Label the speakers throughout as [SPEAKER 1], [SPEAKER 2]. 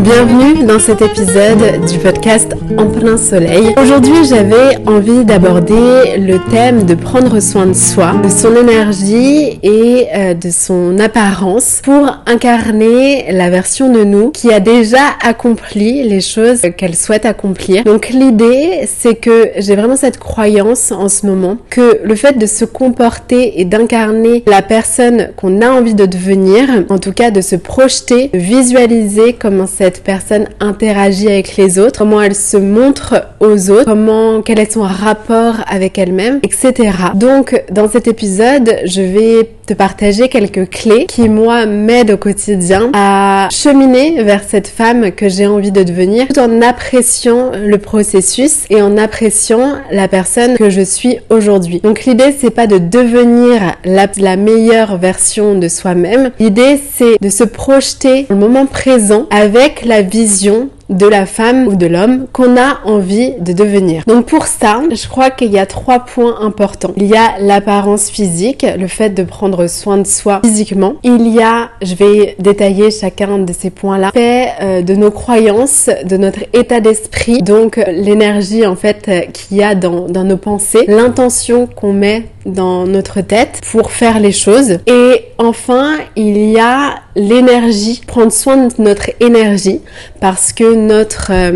[SPEAKER 1] Bienvenue dans cet épisode du podcast En plein soleil. Aujourd'hui j'avais envie d'aborder le thème de prendre soin de soi, de son énergie et euh, de son apparence pour incarner la version de nous qui a déjà accompli les choses qu'elle souhaite accomplir. Donc l'idée c'est que j'ai vraiment cette croyance en ce moment que le fait de se comporter et d'incarner la personne qu'on a envie de devenir, en tout cas de se projeter, visualiser comment personne interagit avec les autres, comment elle se montre aux autres, comment, quel est son rapport avec elle-même, etc. Donc, dans cet épisode, je vais te partager quelques clés qui, moi, m'aident au quotidien à cheminer vers cette femme que j'ai envie de devenir tout en appréciant le processus et en appréciant la personne que je suis aujourd'hui. Donc, l'idée, c'est pas de devenir la, meilleure version de soi-même. L'idée, c'est de se projeter le moment présent avec la vision de la femme ou de l'homme qu'on a envie de devenir. Donc pour ça, je crois qu'il y a trois points importants. Il y a l'apparence physique, le fait de prendre soin de soi physiquement. Il y a, je vais détailler chacun de ces points-là, fait euh, de nos croyances, de notre état d'esprit, donc l'énergie en fait euh, qu'il y a dans nos pensées, l'intention qu'on met dans notre tête pour faire les choses. Et enfin, il y a l'énergie, prendre soin de notre énergie parce que notre, euh,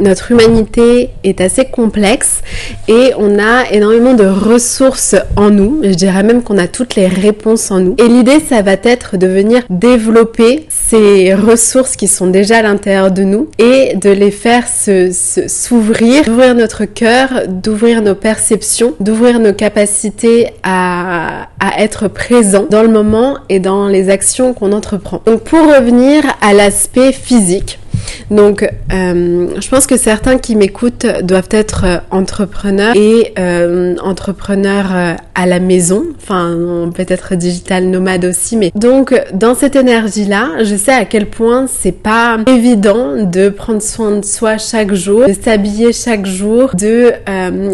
[SPEAKER 1] notre humanité est assez complexe et on a énormément de ressources en nous. Je dirais même qu'on a toutes les réponses en nous. Et l'idée, ça va être de venir développer ces ressources qui sont déjà à l'intérieur de nous et de les faire s'ouvrir, se, s'ouvrir, d'ouvrir notre cœur, d'ouvrir nos perceptions, d'ouvrir nos capacités à, à être présent dans le moment et dans les actions qu'on entreprend. Donc pour revenir à l'aspect physique, donc, euh, je pense que certains qui m'écoutent doivent être euh, entrepreneurs et euh, entrepreneurs à la maison, enfin peut-être digital nomade aussi. Mais donc, dans cette énergie-là, je sais à quel point c'est pas évident de prendre soin de soi chaque jour, de s'habiller chaque jour, de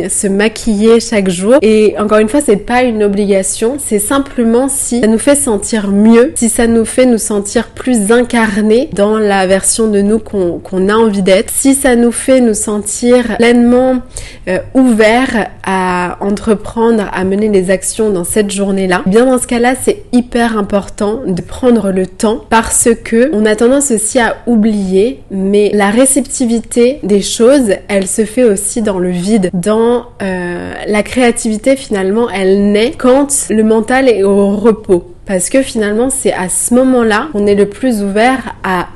[SPEAKER 1] se maquiller chaque jour. Et encore une fois, c'est pas une obligation, c'est simplement si ça nous fait sentir mieux, si ça nous fait nous sentir plus incarnés dans la version de nous qu'on a envie d'être, si ça nous fait nous sentir pleinement euh, ouverts à entreprendre, à mener les actions dans cette journée-là, eh bien dans ce cas-là, c'est hyper important de prendre le temps parce que on a tendance aussi à oublier, mais la réceptivité des choses, elle se fait aussi dans le vide, dans euh, la créativité finalement, elle naît quand le mental est au repos parce que finalement c'est à ce moment-là qu'on est le plus ouvert à,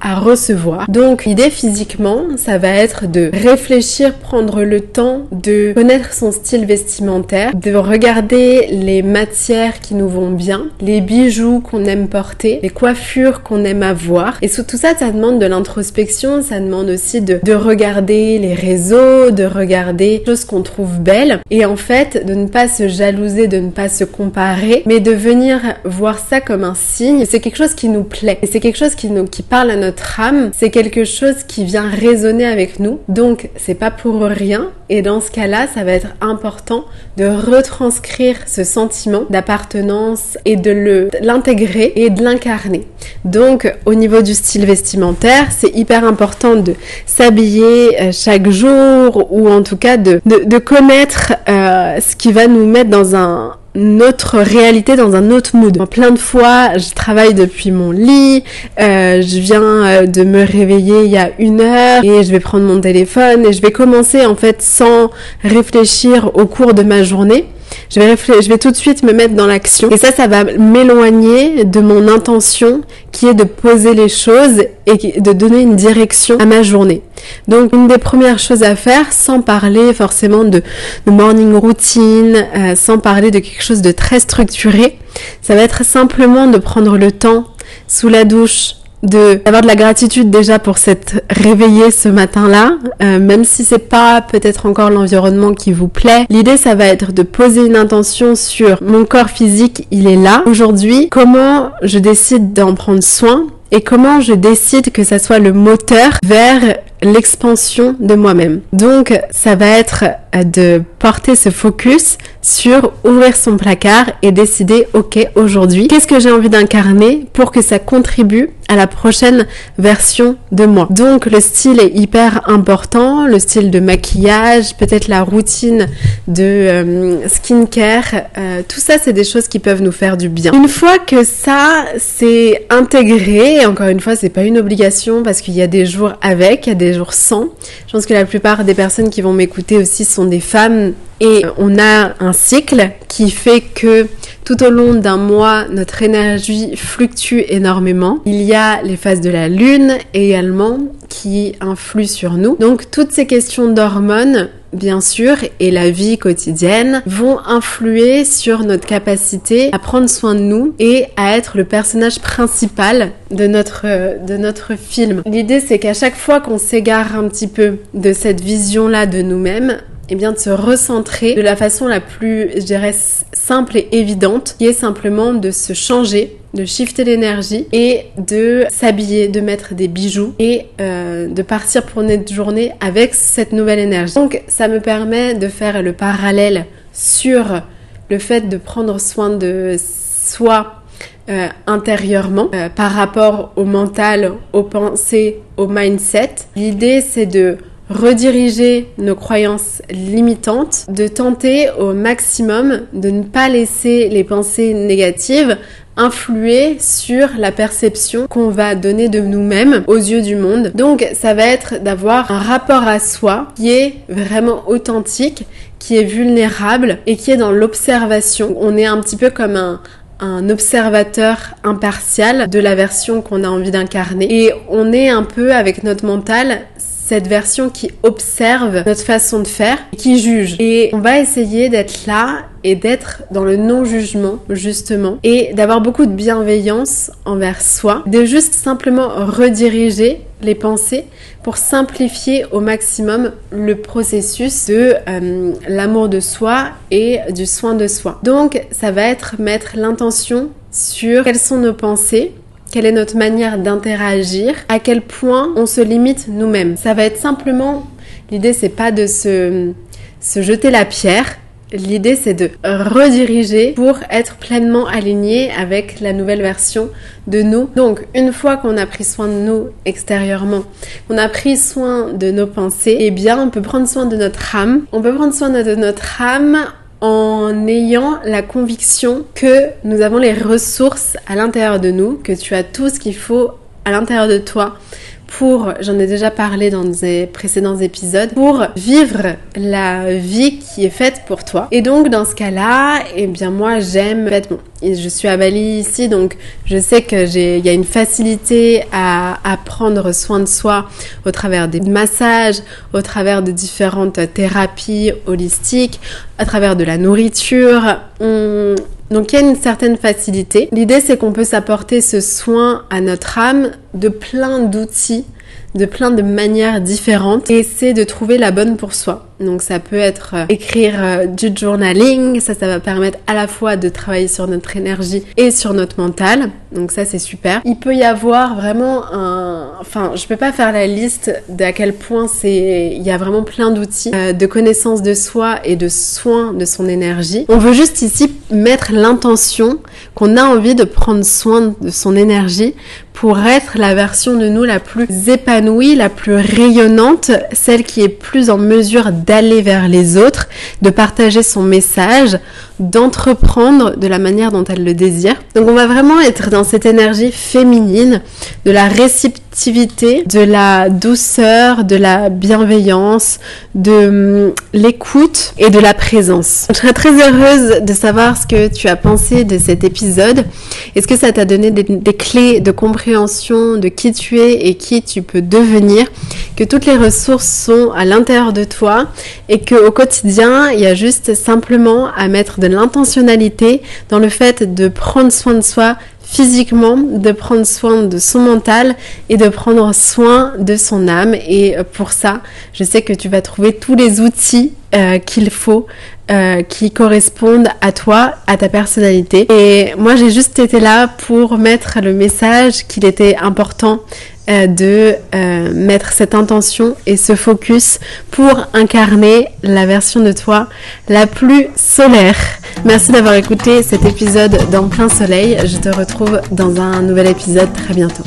[SPEAKER 1] à recevoir. Donc l'idée physiquement, ça va être de réfléchir, prendre le temps de connaître son style vestimentaire, de regarder les matières qui nous vont bien, les bijoux qu'on aime porter, les coiffures qu'on aime avoir. Et sous tout ça, ça demande de l'introspection, ça demande aussi de, de regarder les réseaux, de regarder les choses qu'on trouve belles et en fait de ne pas se jalouser, de ne pas se comparer, mais de venir voir ça comme un signe. C'est quelque chose qui nous plaît c'est quelque chose qui nous qui parle à notre âme. C'est quelque chose qui vient résonner avec nous. Donc c'est pas pour rien. Et dans ce cas-là, ça va être important de retranscrire ce sentiment d'appartenance et de le l'intégrer et de l'incarner. Donc au niveau du style vestimentaire, c'est hyper important de s'habiller euh, chaque jour ou en tout cas de, de, de connaître euh, ce qui va nous mettre dans un notre réalité dans un autre mood. Plein de fois, je travaille depuis mon lit, euh, je viens euh, de me réveiller il y a une heure et je vais prendre mon téléphone et je vais commencer en fait sans réfléchir au cours de ma journée je vais, tout de suite me mettre dans l'action. Et ça, ça va m'éloigner de mon intention qui est de poser les choses et de donner une direction à ma journée. Donc, une des premières choses à faire, sans parler forcément de, de morning routine, euh, sans parler de quelque chose de très structuré, ça va être simplement de prendre le temps sous la douche, de d'avoir de la gratitude déjà pour s'être réveillé ce matin-là, euh, même si c'est pas peut-être encore l'environnement qui vous plaît. L'idée, ça va être de poser une intention sur mon corps physique, il est là. Aujourd'hui, comment je décide d'en prendre soin et comment je décide que ça soit le moteur vers l'expansion de moi-même. Donc, ça va être euh, de porter ce focus sur ouvrir son placard et décider, ok, aujourd'hui, qu'est-ce que j'ai envie d'incarner pour que ça contribue à la prochaine version de moi. Donc le style est hyper important, le style de maquillage, peut-être la routine de euh, skincare, euh, tout ça c'est des choses qui peuvent nous faire du bien. Une fois que ça c'est intégré, et encore une fois c'est pas une obligation parce qu'il y a des jours avec, il y a des jours sans. Je pense que la plupart des personnes qui vont m'écouter aussi sont des femmes et on a un cycle qui fait que tout au long d'un mois, notre énergie fluctue énormément. Il y a les phases de la lune également qui influent sur nous. Donc toutes ces questions d'hormones bien sûr, et la vie quotidienne vont influer sur notre capacité à prendre soin de nous et à être le personnage principal de notre, de notre film. L'idée, c'est qu'à chaque fois qu'on s'égare un petit peu de cette vision-là de nous-mêmes, eh bien de se recentrer de la façon la plus, je dirais, simple et évidente, qui est simplement de se changer, de shifter l'énergie et de s'habiller, de mettre des bijoux et euh, de partir pour notre journée avec cette nouvelle énergie. Donc ça me permet de faire le parallèle sur le fait de prendre soin de soi euh, intérieurement euh, par rapport au mental, aux pensées, au mindset. L'idée c'est de rediriger nos croyances limitantes, de tenter au maximum de ne pas laisser les pensées négatives influer sur la perception qu'on va donner de nous-mêmes aux yeux du monde. Donc ça va être d'avoir un rapport à soi qui est vraiment authentique, qui est vulnérable et qui est dans l'observation. On est un petit peu comme un, un observateur impartial de la version qu'on a envie d'incarner. Et on est un peu avec notre mental cette version qui observe notre façon de faire, qui juge. Et on va essayer d'être là et d'être dans le non-jugement, justement, et d'avoir beaucoup de bienveillance envers soi, de juste simplement rediriger les pensées pour simplifier au maximum le processus de euh, l'amour de soi et du soin de soi. Donc, ça va être mettre l'intention sur quelles sont nos pensées, quelle est notre manière d'interagir, à quel point on se limite nous-mêmes. Ça va être simplement, l'idée c'est pas de se, se jeter la pierre, L'idée, c'est de rediriger pour être pleinement aligné avec la nouvelle version de nous. Donc, une fois qu'on a pris soin de nous extérieurement, qu'on a pris soin de nos pensées, eh bien, on peut prendre soin de notre âme. On peut prendre soin de notre âme en ayant la conviction que nous avons les ressources à l'intérieur de nous, que tu as tout ce qu'il faut à l'intérieur de toi pour, j'en ai déjà parlé dans des précédents épisodes, pour vivre la vie qui est faite pour toi. Et donc dans ce cas-là, eh bien moi j'aime, bon, je suis à Bali ici, donc je sais que j'ai, il y a une facilité à, prendre soin de soi au travers des massages, au travers de différentes thérapies holistiques, à travers de la nourriture. Donc il y a une certaine facilité. L'idée c'est qu'on peut s'apporter ce soin à notre âme de plein d'outils, de plein de manières différentes et c'est de trouver la bonne pour soi. Donc ça peut être euh, écrire euh, du journaling, ça ça va permettre à la fois de travailler sur notre énergie et sur notre mental. Donc ça c'est super. Il peut y avoir vraiment un enfin, je peux pas faire la liste d'à quel point c'est il y a vraiment plein d'outils euh, de connaissance de soi et de soins de son énergie. On veut juste ici mettre l'intention qu'on a envie de prendre soin de son énergie pour être la version de nous la plus épanouie, la plus rayonnante, celle qui est plus en mesure d'aller vers les autres, de partager son message, d'entreprendre de la manière dont elle le désire. Donc on va vraiment être dans cette énergie féminine, de la réceptivité, de la douceur, de la bienveillance, de hum, l'écoute et de la présence. Je serais très heureuse de savoir ce que tu as pensé de cet épisode. Est-ce que ça t'a donné des, clés de compréhension de qui tu es et qui tu peux devenir, que toutes les ressources sont à l'intérieur de toi et que au quotidien, il y a juste simplement à mettre de l'intentionnalité dans le fait de prendre soin de soi physiquement, de prendre soin de son mental et de prendre soin de son âme. Et pour ça, je sais que tu vas trouver tous les outils euh, qu'il faut, euh, qui correspondent à toi, à ta personnalité. Et moi, j'ai juste été là pour mettre le message qu'il était important euh, de euh, mettre cette intention et ce focus pour incarner la version de toi la plus solaire. Merci d'avoir écouté cet épisode dans plein soleil. Je te retrouve dans un nouvel épisode très bientôt.